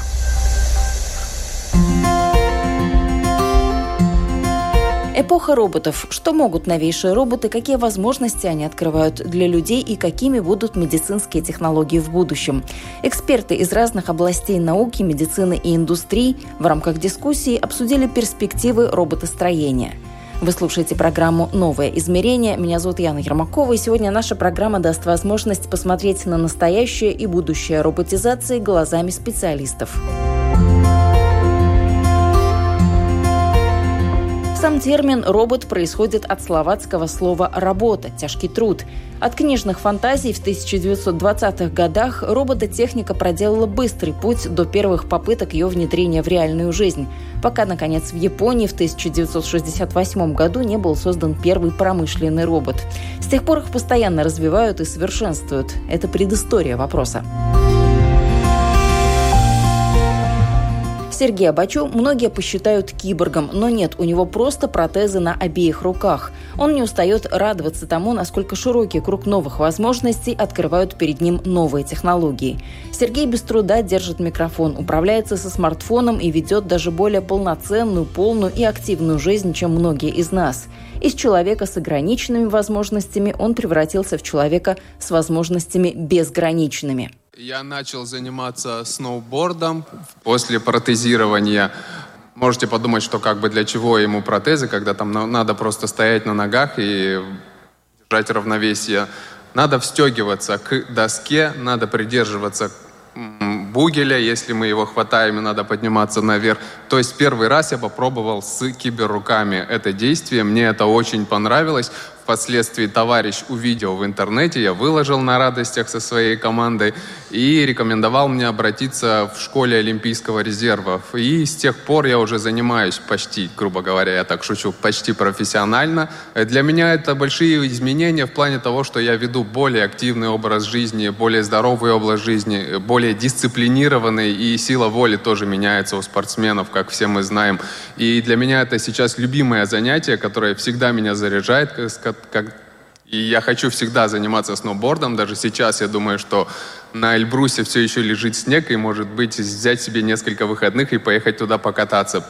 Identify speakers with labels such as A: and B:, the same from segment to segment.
A: –
B: Эпоха роботов. Что могут новейшие роботы, какие возможности они открывают для людей и какими будут медицинские технологии в будущем. Эксперты из разных областей науки, медицины и индустрий в рамках дискуссии обсудили перспективы роботостроения. Вы слушаете программу «Новое измерение». Меня зовут Яна Ермакова, и сегодня наша программа даст возможность посмотреть на настоящее и будущее роботизации глазами специалистов. Сам термин «робот» происходит от словацкого слова «работа» – тяжкий труд. От книжных фантазий в 1920-х годах робототехника проделала быстрый путь до первых попыток ее внедрения в реальную жизнь, пока, наконец, в Японии в 1968 году не был создан первый промышленный робот. С тех пор их постоянно развивают и совершенствуют. Это предыстория вопроса. Сергея Бачу многие посчитают киборгом, но нет, у него просто протезы на обеих руках. Он не устает радоваться тому, насколько широкий круг новых возможностей открывают перед ним новые технологии. Сергей без труда держит микрофон, управляется со смартфоном и ведет даже более полноценную, полную и активную жизнь, чем многие из нас. Из человека с ограниченными возможностями он превратился в человека с возможностями безграничными.
C: Я начал заниматься сноубордом после протезирования. Можете подумать, что как бы для чего ему протезы, когда там надо просто стоять на ногах и держать равновесие. Надо встегиваться к доске, надо придерживаться бугеля, если мы его хватаем, и надо подниматься наверх. То есть первый раз я попробовал с киберруками это действие, мне это очень понравилось впоследствии товарищ увидел в интернете, я выложил на радостях со своей командой и рекомендовал мне обратиться в школе Олимпийского резерва. И с тех пор я уже занимаюсь почти, грубо говоря, я так шучу, почти профессионально. Для меня это большие изменения в плане того, что я веду более активный образ жизни, более здоровый образ жизни, более дисциплинированный, и сила воли тоже меняется у спортсменов, как все мы знаем. И для меня это сейчас любимое занятие, которое всегда меня заряжает, как, и я хочу всегда заниматься сноубордом. Даже сейчас я думаю, что на Эльбрусе все еще лежит снег, и, может быть, взять себе несколько выходных и поехать туда покататься.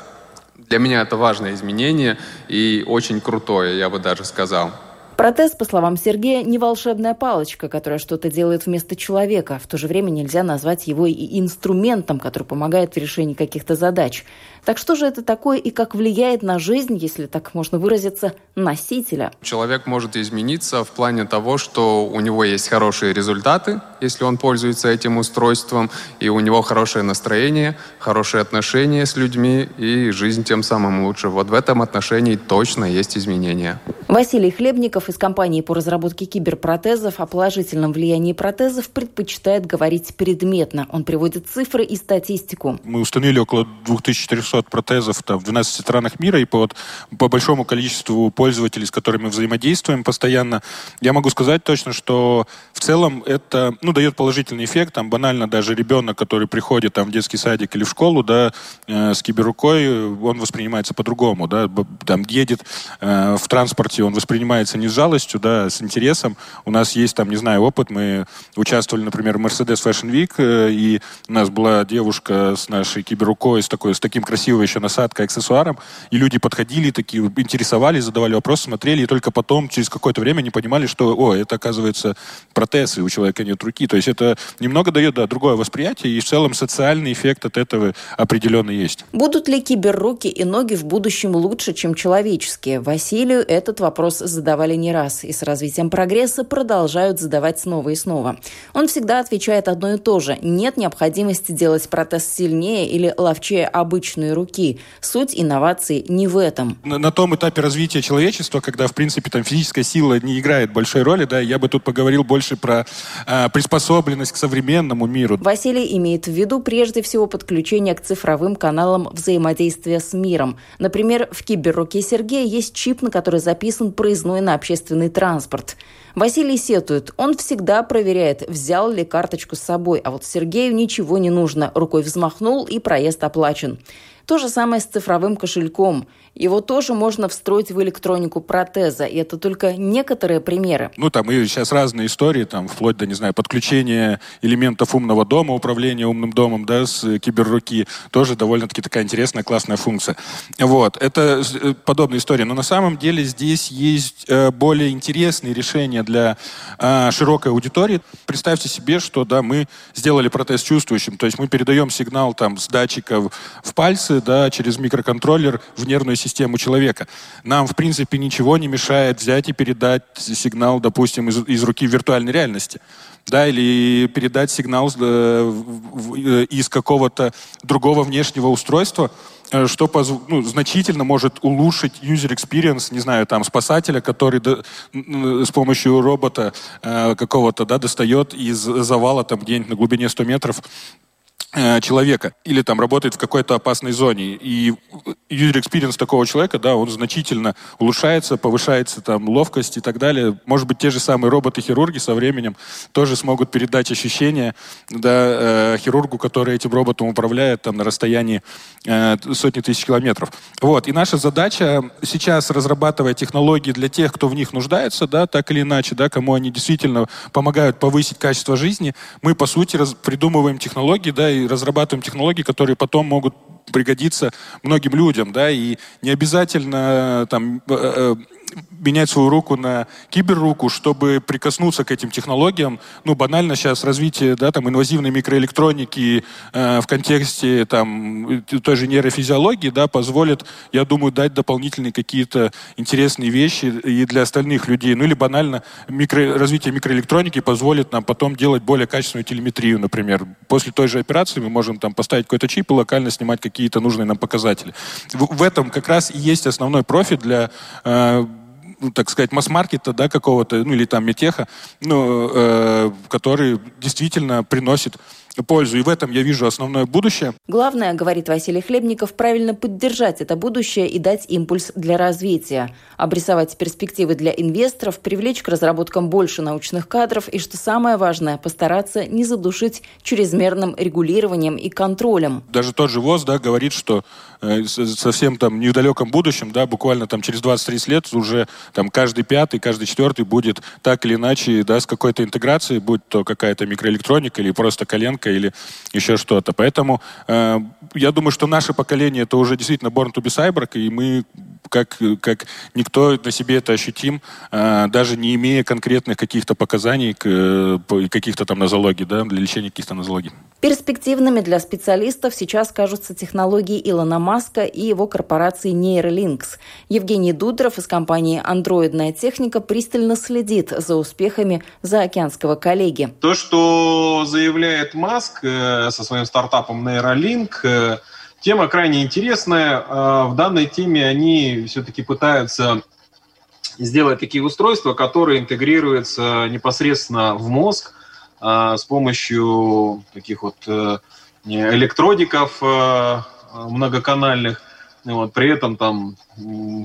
C: Для меня это важное изменение и очень крутое, я бы даже сказал.
B: Протез, по словам Сергея, не волшебная палочка, которая что-то делает вместо человека. В то же время нельзя назвать его и инструментом, который помогает в решении каких-то задач. Так что же это такое и как влияет на жизнь, если так можно выразиться, носителя?
C: Человек может измениться в плане того, что у него есть хорошие результаты, если он пользуется этим устройством, и у него хорошее настроение, хорошие отношения с людьми, и жизнь тем самым лучше. Вот в этом отношении точно есть изменения.
B: Василий Хлебников из компании по разработке киберпротезов о положительном влиянии протезов предпочитает говорить предметно. Он приводит цифры и статистику.
D: Мы установили около 2400 200 протезов там, в 12 странах мира, и по, по большому количеству пользователей, с которыми взаимодействуем постоянно, я могу сказать точно, что в целом это ну, дает положительный эффект. Там банально даже ребенок, который приходит там, в детский садик или в школу, да, э, с киберрукой, он воспринимается по-другому. Да, там едет э, в транспорте, он воспринимается не с жалостью, да, а с интересом. У нас есть там, не знаю, опыт. Мы участвовали, например, в Mercedes Fashion Week, э, и у нас была девушка с нашей киберрукой, с, такой, с таким красивым красивая еще насадка аксессуаром, и люди подходили такие, интересовались, задавали вопросы, смотрели, и только потом, через какое-то время, они понимали, что, о, это, оказывается, протез, и у человека нет руки. То есть это немного дает, да, другое восприятие, и в целом социальный эффект от этого определенно есть.
B: Будут ли киберруки и ноги в будущем лучше, чем человеческие? Василию этот вопрос задавали не раз, и с развитием прогресса продолжают задавать снова и снова. Он всегда отвечает одно и то же. Нет необходимости делать протез сильнее или ловчее обычную одной руки. Суть инноваций не в этом.
D: На, на том этапе развития человечества, когда, в принципе, там физическая сила не играет большой роли, да, я бы тут поговорил больше про э, приспособленность к современному миру.
B: Василий имеет в виду прежде всего подключение к цифровым каналам взаимодействия с миром. Например, в киберруке Сергея есть чип, на который записан проездной на общественный транспорт. Василий сетует, он всегда проверяет, взял ли карточку с собой, а вот Сергею ничего не нужно. Рукой взмахнул и проезд оплачен. То же самое с цифровым кошельком. Его тоже можно встроить в электронику протеза, и это только некоторые примеры.
D: Ну, там и сейчас разные истории, там, вплоть до, не знаю, подключения элементов умного дома, управления умным домом, да, с киберруки, тоже довольно-таки такая интересная, классная функция. Вот, это э, подобная история. Но на самом деле здесь есть э, более интересные решения для э, широкой аудитории. Представьте себе, что, да, мы сделали протез чувствующим, то есть мы передаем сигнал там с датчиков в пальцы, да, через микроконтроллер в нервную систему человека. Нам, в принципе, ничего не мешает взять и передать сигнал, допустим, из, из руки виртуальной реальности. Да, или передать сигнал э, э, из какого-то другого внешнего устройства, э, что позв... ну, значительно может улучшить user experience, не знаю, там, спасателя, который до... с помощью робота э, какого-то, да, достает из завала там где-нибудь на глубине 100 метров человека или там работает в какой-то опасной зоне. И user experience такого человека, да, он значительно улучшается, повышается там ловкость и так далее. Может быть, те же самые роботы-хирурги со временем тоже смогут передать ощущения да, э, хирургу, который этим роботом управляет там на расстоянии э, сотни тысяч километров. Вот. И наша задача сейчас разрабатывать технологии для тех, кто в них нуждается, да, так или иначе, да, кому они действительно помогают повысить качество жизни. Мы, по сути, раз, придумываем технологии, да, и разрабатываем технологии, которые потом могут пригодиться многим людям, да, и не обязательно там э, э, менять свою руку на киберруку, чтобы прикоснуться к этим технологиям. Ну, банально сейчас развитие, да, там, инвазивной микроэлектроники э, в контексте, там, той же нейрофизиологии, да, позволит, я думаю, дать дополнительные какие-то интересные вещи и для остальных людей. Ну, или банально микро, развитие микроэлектроники позволит нам потом делать более качественную телеметрию, например. После той же операции мы можем там поставить какой-то чип и локально снимать какие-то нужные нам показатели. В, в этом как раз и есть основной профит для э, ну, так сказать, масс-маркета, да, какого-то, ну, или там метеха, ну, э, который действительно приносит пользу. И в этом я вижу основное будущее.
B: Главное, говорит Василий Хлебников, правильно поддержать это будущее и дать импульс для развития. Обрисовать перспективы для инвесторов, привлечь к разработкам больше научных кадров и, что самое важное, постараться не задушить чрезмерным регулированием и контролем.
D: Даже тот же ВОЗ да, говорит, что э, совсем там недалеком будущем, да, буквально там через 20-30 лет уже там каждый пятый, каждый четвертый будет так или иначе, да, с какой-то интеграцией, будь то какая-то микроэлектроника или просто коленка, коленка или еще что-то. Поэтому э, я думаю, что наше поколение это уже действительно born to be cyborg, и мы как, как никто на себе это ощутим, э, даже не имея конкретных каких-то показаний, к, каких-то там нозологий, да, для лечения каких-то нозологий.
B: Перспективными для специалистов сейчас кажутся технологии Илона Маска и его корпорации Neuralinks. Евгений Дудров из компании «Андроидная техника» пристально следит за успехами заокеанского коллеги.
E: То, что заявляет Маск э, со своим стартапом Neuralink, э, тема крайне интересная. Э, в данной теме они все-таки пытаются сделать такие устройства, которые интегрируются непосредственно в мозг с помощью таких вот электродиков многоканальных. Вот, при этом там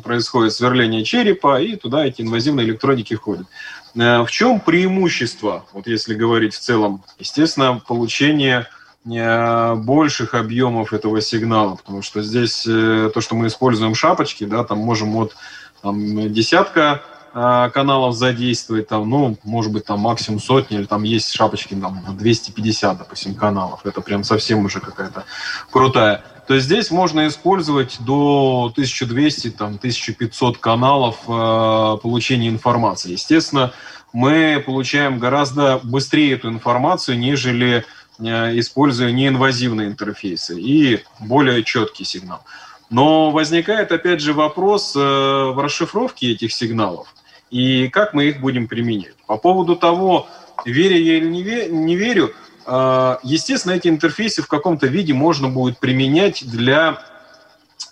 E: происходит сверление черепа, и туда эти инвазивные электродики входят. Э, в чем преимущество, вот если говорить в целом? Естественно, получение э, больших объемов этого сигнала, потому что здесь э, то, что мы используем шапочки, да, там можем от там, десятка каналов задействовать, там, ну, может быть, там максимум сотни, или там есть шапочки, там, 250, допустим, каналов. Это прям совсем уже какая-то крутая. То есть здесь можно использовать до 1200, там, 1500 каналов э, получения информации. Естественно, мы получаем гораздо быстрее эту информацию, нежели э, используя неинвазивные интерфейсы и более четкий сигнал. Но возникает опять же вопрос э, в расшифровке этих сигналов и как мы их будем применять. По поводу того, верю я или не верю, а, естественно, эти интерфейсы в каком-то виде можно будет применять для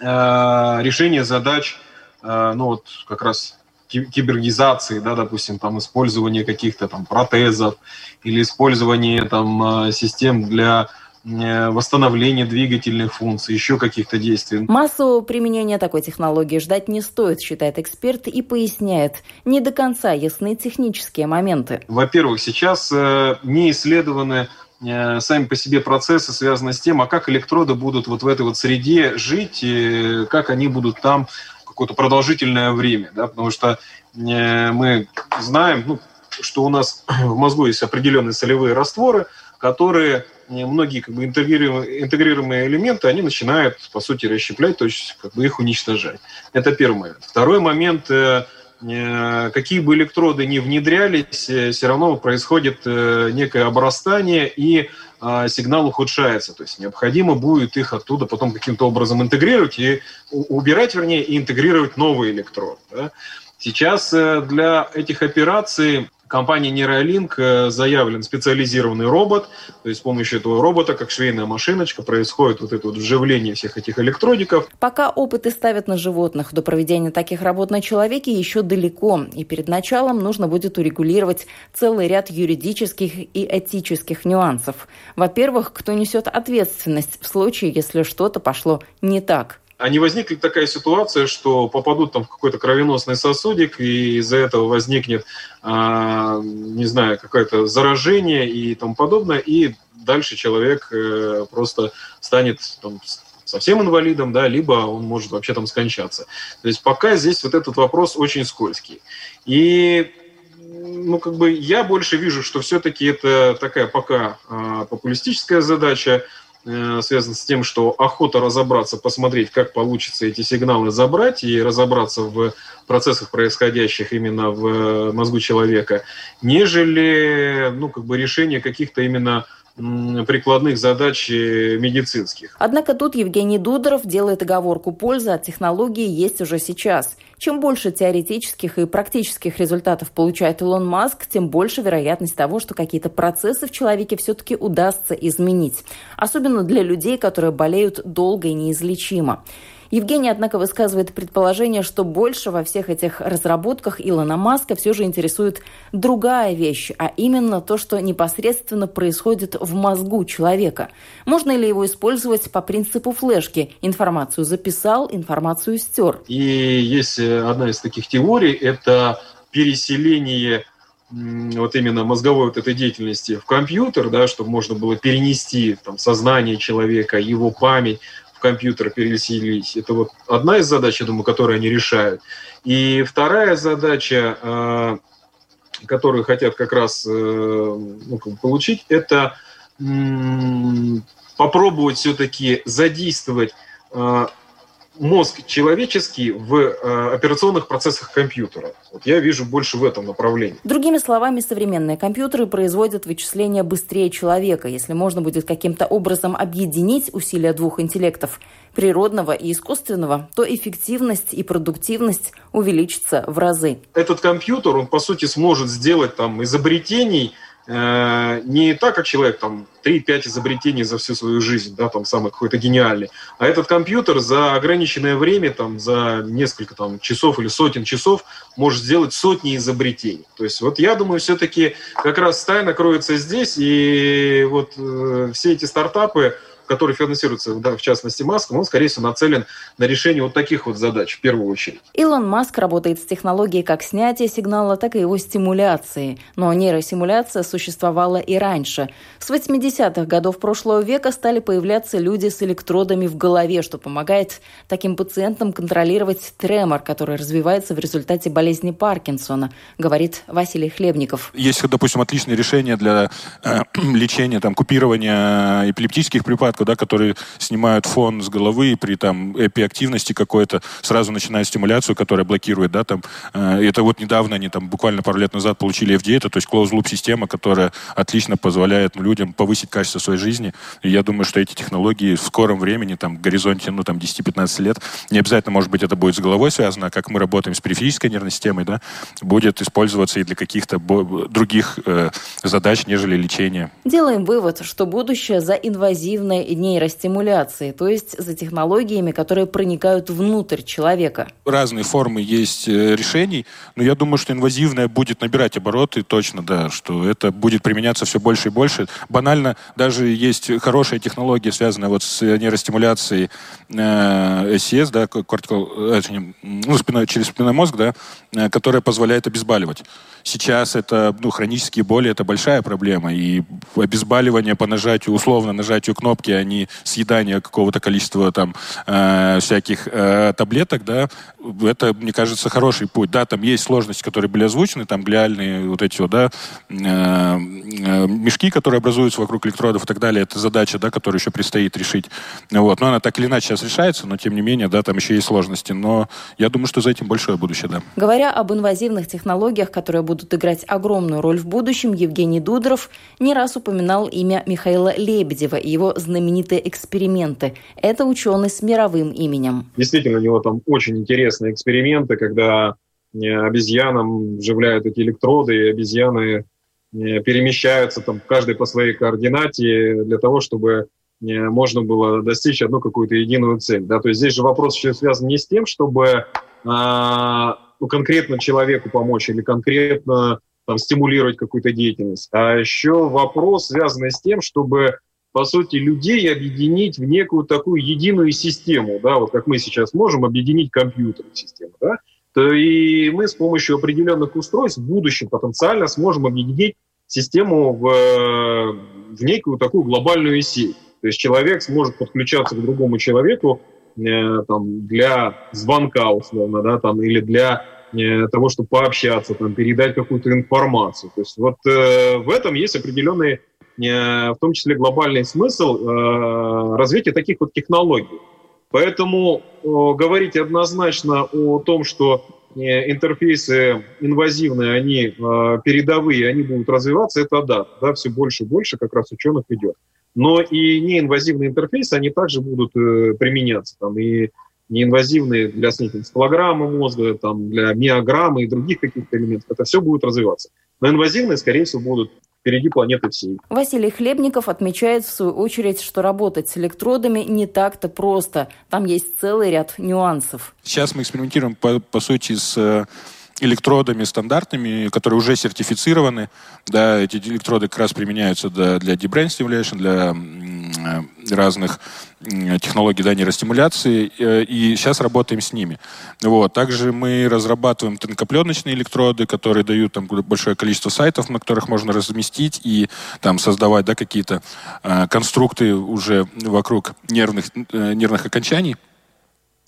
E: решения задач, ну вот как раз кибергизации, да, допустим, там использование каких-то там протезов или использование там систем для э, восстановления двигательных функций, еще каких-то действий.
B: Массового применения такой технологии ждать не стоит, считает эксперт и поясняет. Не до конца ясны технические моменты.
E: Во-первых, сейчас э, не исследованы э, сами по себе процессы, связанные с тем, а как электроды будут вот в этой вот среде жить, и как они будут там какое-то продолжительное время, да, потому что мы знаем, ну, что у нас в мозгу есть определенные солевые растворы, которые многие как бы интегрируемые, элементы, они начинают, по сути, расщеплять, то есть как бы их уничтожать. Это первый момент. Второй момент, э, э, какие бы электроды ни внедрялись, э, все равно происходит некое обрастание и сигнал ухудшается. То есть необходимо будет их оттуда потом каким-то образом интегрировать и убирать, вернее, и интегрировать новый электрод. Да? Сейчас для этих операций компании Neuralink э, заявлен специализированный робот, то есть с помощью этого робота, как швейная машиночка, происходит вот это вот вживление всех этих электродиков.
B: Пока опыты ставят на животных, до проведения таких работ на человеке еще далеко, и перед началом нужно будет урегулировать целый ряд юридических и этических нюансов. Во-первых, кто несет ответственность в случае, если что-то пошло не так –
E: а не возникнет такая ситуация, что попадут там в какой-то кровеносный сосудик, и из-за этого возникнет, а, не знаю, какое-то заражение и тому подобное, и дальше человек э, просто станет там, совсем инвалидом, да, либо он может вообще там скончаться. То есть пока здесь вот этот вопрос очень скользкий. И ну, как бы я больше вижу, что все-таки это такая пока э, популистическая задача, Э, связан с тем, что охота разобраться, посмотреть, как получится эти сигналы забрать и разобраться в процессах, происходящих именно в э, мозгу человека, нежели ну, как бы решение каких-то именно прикладных задач э, медицинских.
B: Однако тут Евгений Дудоров делает оговорку пользы от технологии есть уже сейчас. Чем больше теоретических и практических результатов получает Илон Маск, тем больше вероятность того, что какие-то процессы в человеке все-таки удастся изменить. Особенно для людей, которые болеют долго и неизлечимо. Евгений, однако, высказывает предположение, что больше во всех этих разработках Илона Маска все же интересует другая вещь, а именно то, что непосредственно происходит в мозгу человека. Можно ли его использовать по принципу флешки? Информацию записал, информацию стер.
E: И есть э, одна из таких теорий, это переселение вот именно мозговой вот этой деятельности в компьютер, да, чтобы можно было перенести там, сознание человека, его память компьютер переселить. Это вот одна из задач, я думаю, которую они решают. И вторая задача, э, которую хотят как раз э, ну, получить, это попробовать все-таки задействовать э, мозг человеческий в э, операционных процессах компьютера. Вот я вижу больше в этом направлении.
B: Другими словами, современные компьютеры производят вычисления быстрее человека, если можно будет каким-то образом объединить усилия двух интеллектов природного и искусственного, то эффективность и продуктивность увеличится в разы.
E: Этот компьютер, он по сути сможет сделать там изобретений, не так, как человек, там, 3-5 изобретений за всю свою жизнь, да, там, самый какой-то гениальный, а этот компьютер за ограниченное время, там, за несколько там, часов или сотен часов может сделать сотни изобретений. То есть вот я думаю, все-таки как раз тайна кроется здесь, и вот э, все эти стартапы, который финансируется, да, в частности, Маском, он, скорее всего, нацелен на решение вот таких вот задач в первую очередь.
B: Илон Маск работает с технологией как снятия сигнала, так и его стимуляции. Но нейросимуляция существовала и раньше. С 80-х годов прошлого века стали появляться люди с электродами в голове, что помогает таким пациентам контролировать тремор, который развивается в результате болезни Паркинсона, говорит Василий Хлебников.
D: Есть, допустим, отличные решения для э, лечения, там, купирования эпилептических препаратов, препаратку, да, которые снимают фон с головы и при там эпиактивности какой-то сразу начинают стимуляцию, которая блокирует, да, там. Э, это вот недавно они там буквально пару лет назад получили FDA, это то есть closed-loop система, которая отлично позволяет людям повысить качество своей жизни. И я думаю, что эти технологии в скором времени, там, в горизонте, ну, там, 10-15 лет, не обязательно, может быть, это будет с головой связано, а как мы работаем с периферической нервной системой, да, будет использоваться и для каких-то других э, задач, нежели лечения.
B: Делаем вывод, что будущее за инвазивной нейростимуляции, то есть за технологиями, которые проникают внутрь человека.
D: Разные формы есть э, решений, но я думаю, что инвазивное будет набирать обороты, точно, да, что это будет применяться все больше и больше. Банально даже есть хорошая технология, связанная вот с нейростимуляцией э, SES, да, cortical, э, ну, спиной, через спинной мозг, да, э, которая позволяет обезболивать. Сейчас это, ну, хронические боли, это большая проблема, и обезболивание по нажатию, условно нажатию кнопки, а не съедание какого-то количества там э, всяких э, таблеток, да, это, мне кажется, хороший путь. Да, там есть сложности, которые были озвучены, там глиальные вот эти вот, да, э, э, мешки, которые образуются вокруг электродов и так далее, это задача, да, которую еще предстоит решить. Вот. Но она так или иначе сейчас решается, но тем не менее, да, там еще есть сложности. Но я думаю, что за этим большое будущее, да.
B: Говоря об инвазивных технологиях, которые будут играть огромную роль в будущем, Евгений Дудров не раз упоминал имя Михаила Лебедева и его знаменитые эксперименты. Это ученый с мировым именем.
E: Действительно, у него там очень интересные эксперименты, когда э, обезьянам вживляют эти электроды, и обезьяны э, перемещаются там каждый по своей координате для того, чтобы э, можно было достичь одну какую-то единую цель. Да? То есть здесь же вопрос еще связан не с тем, чтобы а, ну, конкретно человеку помочь или конкретно там, стимулировать какую-то деятельность, а еще вопрос, связанный с тем, чтобы по сути, людей объединить в некую такую единую систему, да, вот как мы сейчас можем объединить компьютерную систему, да, то и мы с помощью определенных устройств в будущем потенциально сможем объединить систему в, в некую такую глобальную сеть. То есть человек сможет подключаться к другому человеку э, там, для звонка, условно, да, там, или для э, того, чтобы пообщаться, там, передать какую-то информацию. То есть вот э, в этом есть определенные в том числе глобальный смысл э, развития таких вот технологий. Поэтому говорить однозначно о том, что э, интерфейсы инвазивные, они э, передовые, они будут развиваться, это да, да, все больше и больше как раз ученых идет. Но и неинвазивные интерфейсы, они также будут применяться. Там, и неинвазивные для снятия энцефалограммы мозга, там, для миограммы и других каких-то элементов. Это все будет развиваться. Но инвазивные, скорее всего, будут впереди планеты всей.
B: Василий Хлебников отмечает в свою очередь, что работать с электродами не так-то просто. Там есть целый ряд нюансов.
D: Сейчас мы экспериментируем, по, по сути, с э, электродами стандартными, которые уже сертифицированы. Да, эти электроды как раз применяются для, для deep brain stimulation, для разных технологий да, нейростимуляции, э, и сейчас работаем с ними. Вот. Также мы разрабатываем тонкопленочные электроды, которые дают там большое количество сайтов, на которых можно разместить и там создавать да, какие-то э, конструкты уже вокруг нервных, э, нервных окончаний.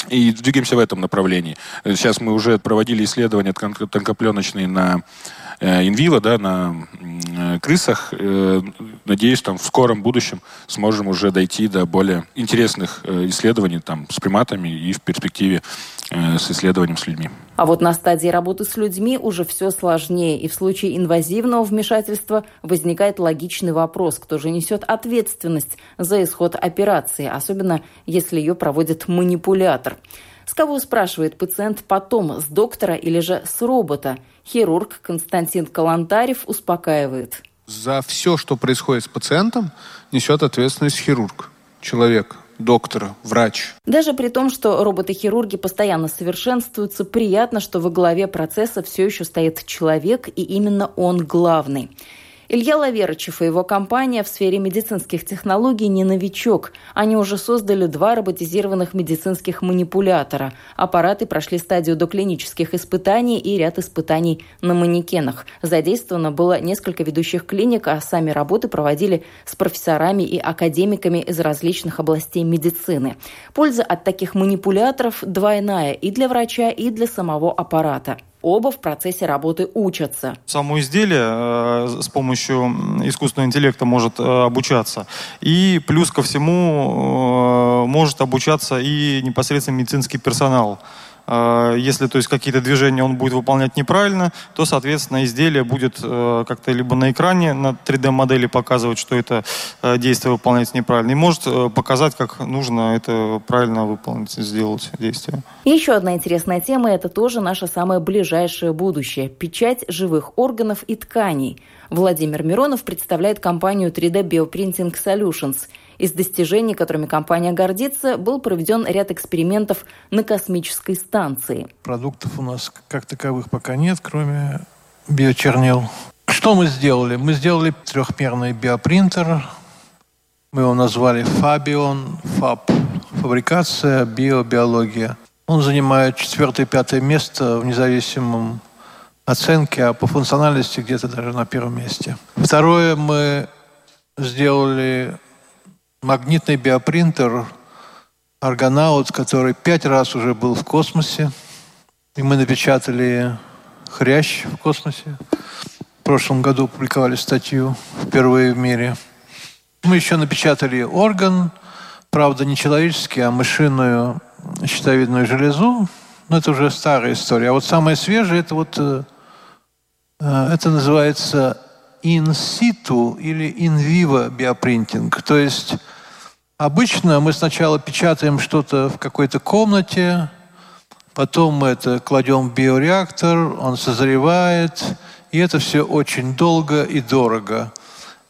D: И двигаемся в этом направлении. Сейчас мы уже проводили исследования тонкопленочные на инвиво, да, на крысах. Э, надеюсь, там в скором будущем сможем уже дойти до более интересных э, исследований там, с приматами и в перспективе э, с исследованием с людьми.
B: А вот на стадии работы с людьми уже все сложнее, и в случае инвазивного вмешательства возникает логичный вопрос, кто же несет ответственность за исход операции, особенно если ее проводит манипулятор. С кого спрашивает пациент потом, с доктора или же с робота? Хирург Константин Калантарев успокаивает.
F: За все, что происходит с пациентом, несет ответственность хирург, человек, доктор, врач.
B: Даже при том, что роботы-хирурги постоянно совершенствуются, приятно, что во главе процесса все еще стоит человек, и именно он главный. Илья Лаверычев и его компания в сфере медицинских технологий не новичок. Они уже создали два роботизированных медицинских манипулятора. Аппараты прошли стадию доклинических испытаний и ряд испытаний на манекенах. Задействовано было несколько ведущих клиник, а сами работы проводили с профессорами и академиками из различных областей медицины. Польза от таких манипуляторов двойная и для врача, и для самого аппарата оба в процессе работы учатся.
G: Само изделие э, с помощью искусственного интеллекта может э, обучаться. И плюс ко всему э, может обучаться и непосредственно медицинский персонал. А, если то есть какие-то движения он будет выполнять неправильно, то, соответственно, изделие будет э, как-то либо на экране, на 3D-модели показывать, что это э, действие выполняется неправильно, и может э, показать, как нужно это правильно выполнить, сделать действие.
B: Еще одна интересная тема – это тоже наше самое ближайшее будущее – печать живых органов и тканей. Владимир Миронов представляет компанию 3D Bioprinting Solutions – Из достижений, которыми компания гордится, был проведен ряд экспериментов на космической станции.
H: Продуктов у нас как таковых пока нет, кроме биочернил. Что мы сделали? Мы сделали трехмерный биопринтер. Мы его назвали Fabion, Fab, фабрикация, биобиология. Он занимает четвертое-пятое место в независимом оценке, а по функциональности где-то даже на первом месте. Второе, мы сделали магнитный биопринтер Аргонаут, который пять раз уже был в космосе. И мы напечатали хрящ в космосе. В прошлом году публиковали статью впервые в мире. Мы еще напечатали орган, правда, не человеческий, а мышиную щитовидную железу. Но это уже старая история. А вот самое свежее, это вот э, э, это называется in situ или in vivo биопринтинг. То есть обычно мы сначала печатаем что-то в какой-то комнате, потом мы это кладем в биореактор, он созревает, и это все очень долго и дорого.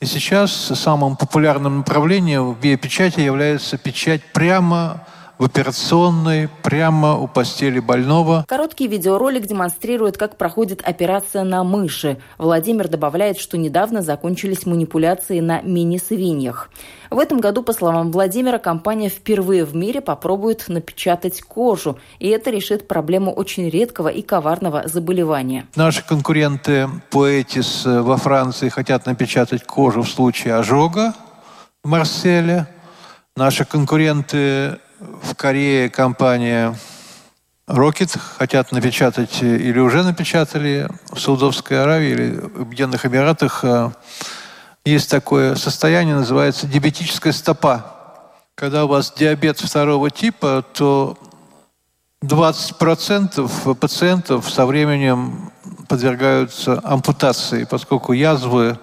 H: И сейчас самым популярным направлением в биопечати является печать прямо в операционной, прямо у постели больного.
B: Короткий видеоролик демонстрирует, как проходит операция на мыши. Владимир добавляет, что недавно закончились манипуляции на мини-свиньях. В этом году, по словам Владимира, компания впервые в мире попробует напечатать кожу, и это решит проблему очень редкого и коварного заболевания.
H: Наши конкуренты Poetis во Франции хотят напечатать кожу в случае ожога в Марселе. Наши конкуренты в Корее компания Rocket хотят напечатать или уже напечатали в Саудовской Аравии или в Объединенных Эмиратах э, есть такое состояние, называется диабетическая стопа. Когда у вас диабет второго типа, то 20% пациентов со временем подвергаются ампутации, поскольку язвы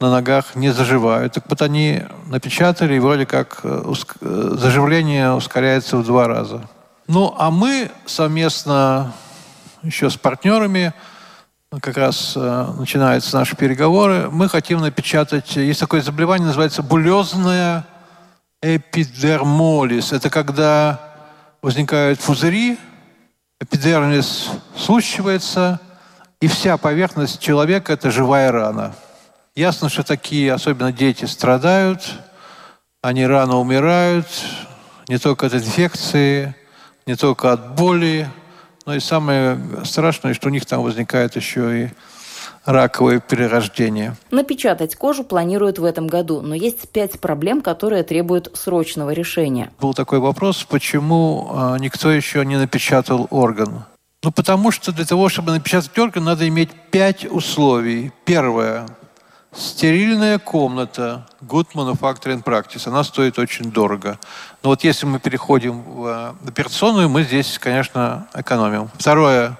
H: на ногах не заживают. Так вот они напечатали, и вроде как э, э, заживление ускоряется в два раза. Ну, а мы совместно еще с партнерами, как раз э, начинаются наши переговоры, мы хотим напечатать, есть такое заболевание, называется булезная эпидермолиз. Это когда возникают пузыри, эпидермис случивается, и вся поверхность человека – это живая рана – Ясно, что такие, особенно дети, страдают, они рано умирают, не только от инфекции, не только от боли, но и самое страшное, что у них там возникает еще и раковое перерождение.
B: Напечатать кожу планируют в этом году, но есть пять проблем, которые требуют срочного решения.
H: Был такой вопрос, почему а, никто еще не напечатал орган. Ну, потому что для того, чтобы напечатать орган, надо иметь пять условий. Первое Стерильная комната, good manufacturing practice, она стоит очень дорого. Но вот если мы переходим в операционную, мы здесь, конечно, экономим. Второе.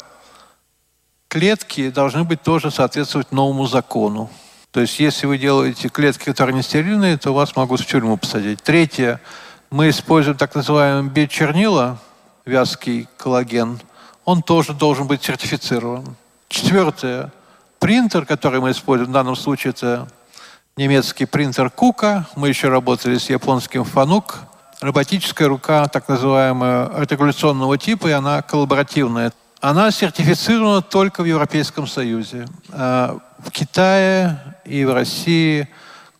H: Клетки должны быть тоже соответствовать новому закону. То есть если вы делаете клетки, которые не стерильные, то вас могут в тюрьму посадить. Третье. Мы используем так называемый биочернила, вязкий коллаген. Он тоже должен быть сертифицирован. Четвертое принтер, который мы используем, в данном случае это немецкий принтер Кука. Мы еще работали с японским Фанук. Роботическая рука, так называемая, артикуляционного типа, и она коллаборативная. Она сертифицирована только в Европейском Союзе. А в Китае и в России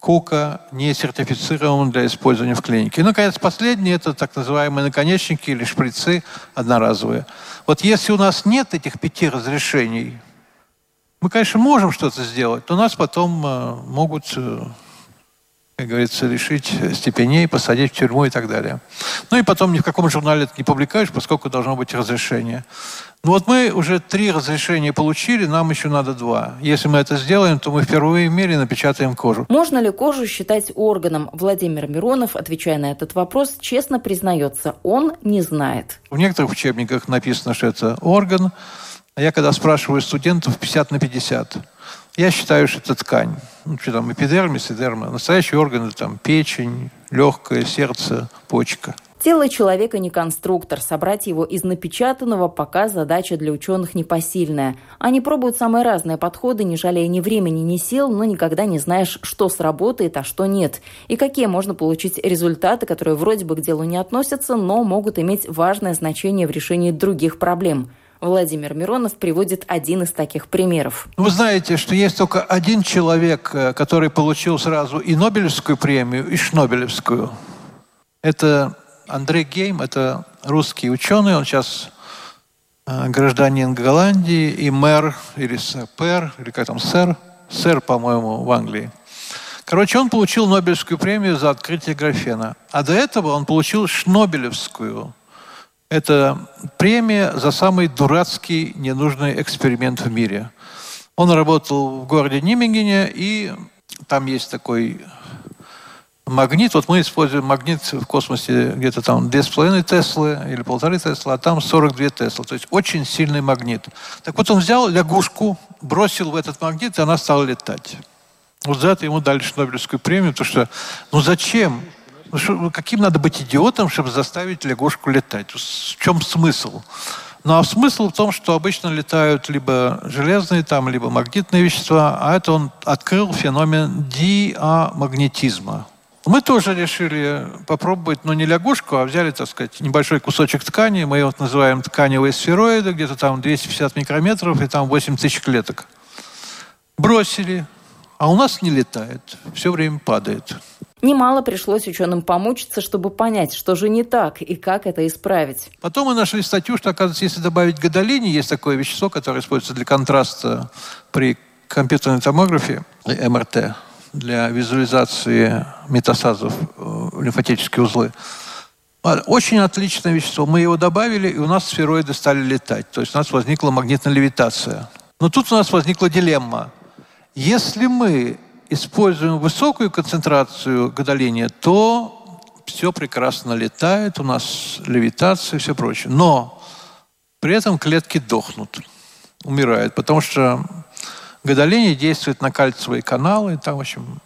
H: Кука не сертифицирован для использования в клинике. И, наконец, последнее – это так называемые наконечники или шприцы одноразовые. Вот если у нас нет этих пяти разрешений – мы, конечно, можем что-то сделать, но нас потом э, могут, э, как говорится, лишить степеней, посадить в тюрьму и так далее. Ну и потом ни в каком журнале это не публикуешь, поскольку должно быть разрешение. Ну вот мы уже три разрешения получили, нам еще надо два. Если мы это сделаем, то мы впервые в мире напечатаем кожу.
B: Можно ли кожу считать органом? Владимир Миронов, отвечая на этот вопрос, честно признается, он не знает.
H: В некоторых учебниках написано, что это орган, а я когда спрашиваю студентов 50 на 50, я считаю, что это ткань. Ну, что там, эпидермис, эпидерма. Настоящие органы, там, печень, легкое, сердце, почка.
B: Тело человека не конструктор. Собрать его из напечатанного пока задача для ученых непосильная. Они пробуют самые разные подходы, не жалея ни времени, ни сил, но никогда не знаешь, что сработает, а что нет. И какие можно получить результаты, которые вроде бы к делу не относятся, но могут иметь важное значение в решении других проблем. Владимир Миронов приводит один из таких примеров.
H: Вы знаете, что есть только один человек, э, который получил сразу и Нобелевскую премию, и Шнобелевскую. Это Андрей Гейм – это русский ученый, он сейчас э, гражданин Голландии и мэр, или сэр, или как там, сэр, сэр, по-моему, в Англии. Короче, он получил Нобелевскую премию за открытие графена. А до этого он получил Шнобелевскую. Это премия за самый дурацкий, ненужный эксперимент в мире. Он работал в городе Нимегене, и там есть такой магнит, вот мы используем магнит в космосе где-то там 2,5 Теслы или полторы Теслы, а там 42 Теслы. То есть очень сильный магнит. Так вот он взял лягушку, бросил в этот магнит, и она стала летать. Вот за это ему дали Нобелевскую премию, потому что, ну зачем? Ну, ну, каким надо быть идиотом, чтобы заставить лягушку летать? В чем смысл? Ну а смысл в том, что обычно летают либо железные, там, либо магнитные вещества, а это он открыл феномен диамагнетизма. Мы тоже решили попробовать, но не лягушку, а взяли, так сказать, небольшой кусочек ткани, мы его называем тканевые сфероиды, где-то там 250 микрометров и там 8 тысяч клеток. Бросили, а у нас не летает, все время падает.
B: Немало пришлось ученым помучиться, чтобы понять, что же не так и как это исправить.
H: Потом мы нашли статью, что, оказывается, если добавить гадолини, есть такое вещество, которое используется для контраста при компьютерной томографии, МРТ, для визуализации метастазов в лимфатические узлы. Очень отличное вещество. Мы его добавили, и у нас сфероиды стали летать. То есть у нас возникла магнитная левитация. Но тут у нас возникла дилемма. Если мы используем высокую концентрацию гадолиния, то все прекрасно летает, у нас левитация и все прочее. Но при этом клетки дохнут, умирают, потому что Гадолиний действует на кальциевые каналы. Там, в общем,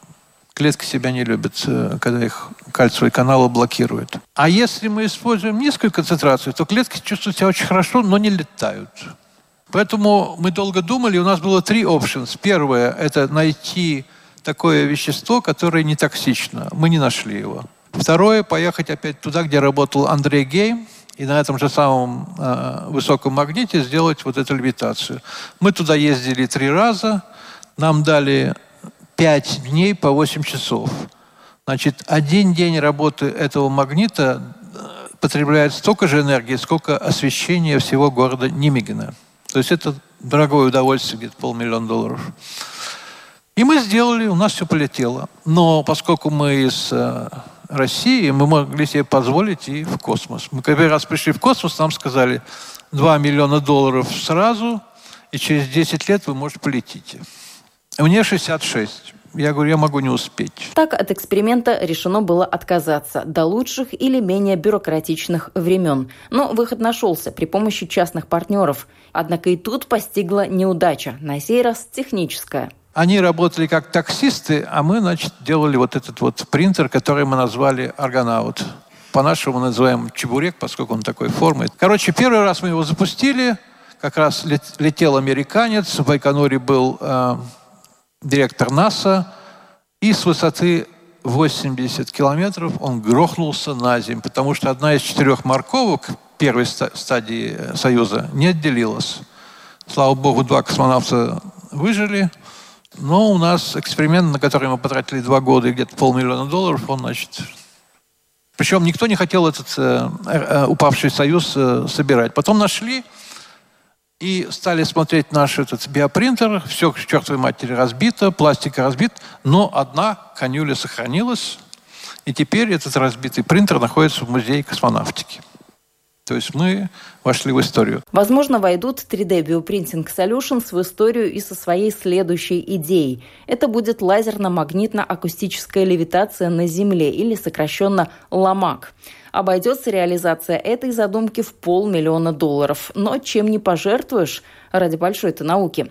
H: клетки себя не любят, э, когда их кальциевые каналы блокируют. А если мы используем низкую концентрацию, то клетки чувствуют себя очень хорошо, но не летают. Поэтому мы долго думали, у нас было три options. Первое – это найти такое вещество, которое не токсично. Мы не нашли его. Второе – поехать опять туда, где работал Андрей Гейм, и на этом же самом э, высоком магните сделать вот эту левитацию. Мы туда ездили три раза, нам дали пять дней по 8 часов. Значит, один день работы этого магнита э, потребляет столько же энергии, сколько освещения всего города Нимегена. То есть это дорогое удовольствие, где-то полмиллиона долларов. И мы сделали, у нас все полетело. Но поскольку мы из э, России мы могли себе позволить и в космос. Мы первый раз пришли в космос, нам сказали 2 миллиона долларов сразу, и через 10 лет вы, может, полетите. Мне 66. Я говорю, я могу не успеть.
B: Так от эксперимента решено было отказаться до лучших или менее бюрократичных времен. Но выход нашелся при помощи частных партнеров. Однако и тут постигла неудача, на сей раз техническая.
H: Они работали как таксисты, а мы, значит, делали вот этот вот принтер, который мы назвали «Аргонаут». По-нашему называем чебурек, поскольку он такой формы. Короче, первый раз мы его запустили, как раз летел американец, в Байконуре был э, директор НАСА, и с высоты 80 километров он грохнулся на землю, потому что одна из четырех морковок первой стадии э, Союза не отделилась. Слава богу, два космонавта выжили – но у нас эксперимент, на который мы потратили два года и где-то полмиллиона долларов, он, значит... Причем никто не хотел этот э, э, упавший союз э, собирать. Потом нашли и стали смотреть наш этот биопринтер. Все к чертовой матери разбито, пластик разбит, но одна конюля сохранилась. И теперь этот разбитый принтер находится в музее космонавтики. То есть мы вошли в историю.
B: Возможно, войдут 3D Bioprinting Solutions в историю и со своей следующей идеей. Это будет лазерно-магнитно-акустическая левитация на Земле или сокращенно ЛАМАК. Обойдется реализация этой задумки в полмиллиона долларов. Но чем не пожертвуешь ради большой-то науки?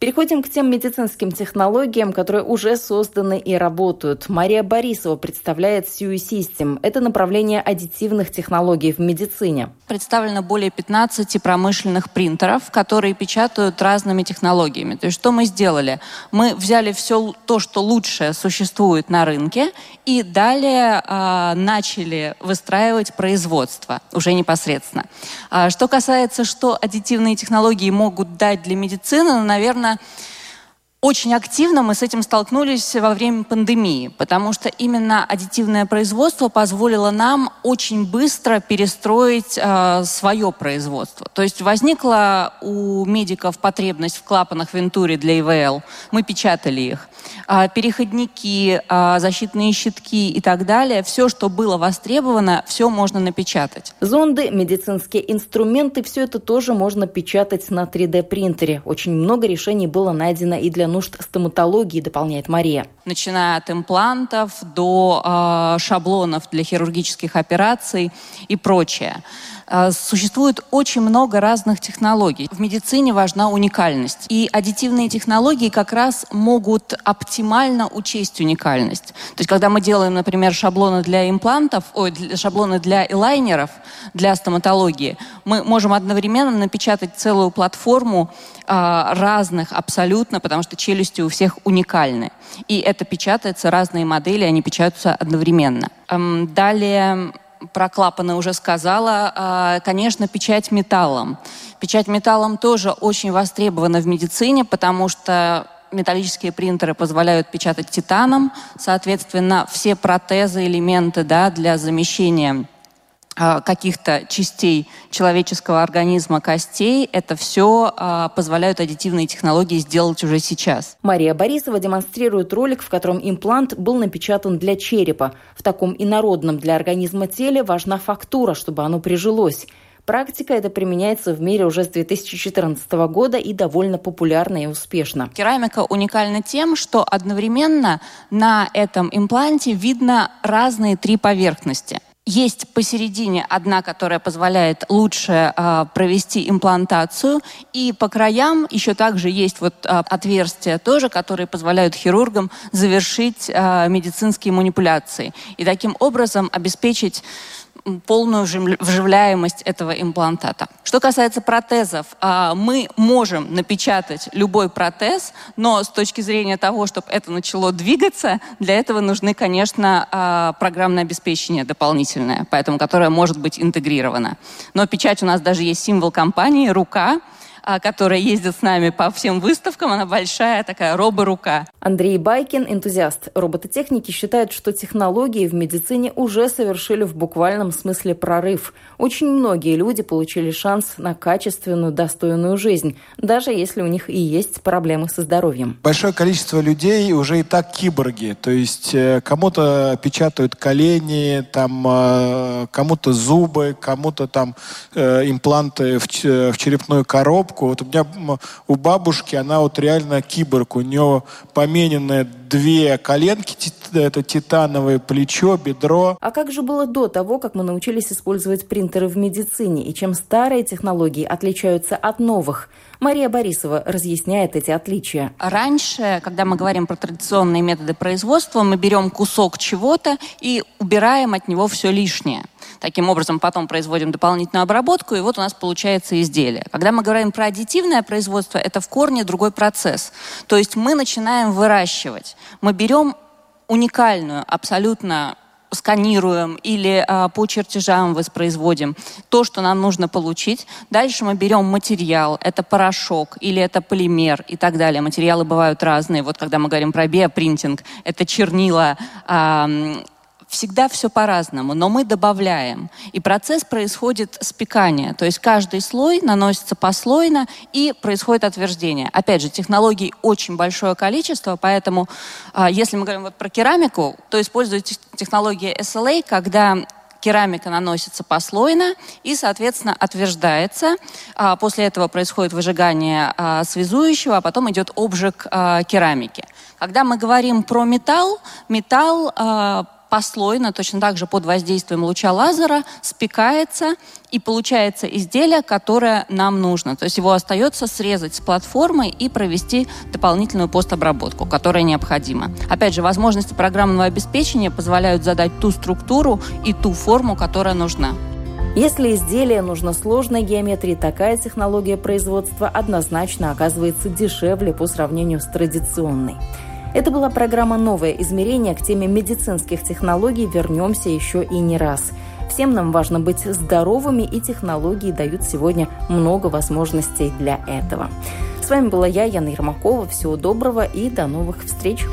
B: Переходим к тем медицинским технологиям, которые уже созданы и работают. Мария Борисова представляет Sui System. Это направление аддитивных технологий в медицине.
I: Представлено более 15 промышленных принтеров, которые печатают разными технологиями. То есть что мы сделали? Мы взяли все то, что лучшее существует на рынке, и далее э, начали выстраивать производство уже непосредственно. А что касается, что аддитивные технологии могут дать для медицины, ну, наверное, Un, uh, очень активно мы с этим столкнулись во время пандемии, потому что именно аддитивное производство позволило нам очень быстро перестроить э, свое производство. То есть возникла у медиков потребность в клапанах Вентури для ИВЛ. Мы печатали их. А, переходники, а, защитные щитки и так далее. Все, что было востребовано, все можно напечатать.
B: Зонды, медицинские инструменты, все это тоже можно печатать на 3D-принтере. Очень много решений было найдено и для нужд стоматологии, дополняет Мария.
I: Начиная от имплантов до э, шаблонов для хирургических операций и прочее. А, существует очень много разных технологий. В медицине важна уникальность. И аддитивные технологии как раз могут оптимально учесть уникальность. То есть, когда мы делаем, например, шаблоны для имплантов, ой, шаблоны для элайнеров, для стоматологии, мы можем одновременно напечатать целую платформу а, разных абсолютно, потому что челюсти у всех уникальны. И это печатается, разные модели, они печатаются одновременно. Эм, далее про клапаны уже сказала. А, конечно, печать металлом. Печать металлом тоже очень востребована в медицине, потому что металлические принтеры позволяют печатать титаном. Соответственно, все протезы, элементы да, для замещения каких-то частей человеческого организма, костей, это все а, позволяют аддитивные технологии сделать уже сейчас.
B: Мария Борисова демонстрирует ролик, в котором имплант был напечатан для черепа. В таком инородном для организма теле важна фактура, чтобы оно прижилось. Практика это применяется в мире уже с 2014 года и довольно популярна и успешна.
I: Керамика уникальна тем, что одновременно на этом импланте видно разные три поверхности – есть посередине одна, которая позволяет лучше э, провести имплантацию, и по краям еще также есть вот э, отверстия тоже, которые позволяют хирургам завершить э, медицинские манипуляции. И таким образом обеспечить полную вживляемость этого имплантата. Что касается протезов, а, мы можем напечатать любой протез, но с точки зрения того, чтобы это начало двигаться, для этого нужны, конечно, а, программное обеспечение дополнительное, поэтому которое может быть интегрировано. Но печать у нас даже есть символ компании, рука, которая ездит с нами по всем выставкам. Она большая такая робо-рука.
B: Андрей Байкин, энтузиаст робототехники, считает, что технологии в медицине уже совершили в буквальном смысле прорыв. Очень многие люди получили шанс на качественную, достойную жизнь, даже если у них и есть проблемы со здоровьем.
F: Большое количество людей уже и так киборги. То есть э, кому-то печатают колени, там, э, кому-то зубы, кому-то там э, импланты в черепную коробку коробку. Вот у меня у бабушки, она вот реально киборг. У нее помененные две коленки, это титановое плечо, бедро.
B: А как же было до того, как мы научились использовать принтеры в медицине? И чем старые технологии отличаются от новых? Мария Борисова разъясняет эти отличия.
I: Раньше, когда мы говорим про традиционные методы производства, мы берем кусок чего-то и убираем от него все лишнее. Таким образом, потом производим дополнительную обработку, и вот у нас получается изделие. Когда мы говорим про аддитивное производство, это в корне другой процесс. То есть мы начинаем выращивать. Мы берем уникальную, абсолютно сканируем или а, по чертежам воспроизводим то, что нам нужно получить. Дальше мы берем материал, это порошок или это полимер и так далее. Материалы бывают разные. Вот когда мы говорим про биопринтинг, это чернила, а, всегда все по-разному, но мы добавляем. И процесс происходит с пекания. То есть каждый слой наносится послойно и происходит отверждение. Опять же, технологий очень большое количество, поэтому а, если мы говорим вот про керамику, то используется технология SLA, когда керамика наносится послойно и, соответственно, отверждается. А, после этого происходит выжигание а, связующего, а потом идет обжиг керамики. Когда мы говорим про металл, металл послойно, точно так же под воздействием луча лазера, спекается и получается изделие, которое нам нужно. То есть его остается срезать с платформы и провести дополнительную постобработку, которая необходима. Опять же, возможности программного обеспечения позволяют задать ту структуру и ту форму, которая нужна.
B: Если изделие нужно сложной геометрии, такая технология производства однозначно оказывается дешевле по сравнению с традиционной. Это была программа «Новое измерение» к теме медицинских технологий. Вернемся еще и не раз. Всем нам важно быть здоровыми, и технологии дают сегодня много возможностей для этого. С вами была я, Яна Ермакова. Всего доброго и до новых встреч!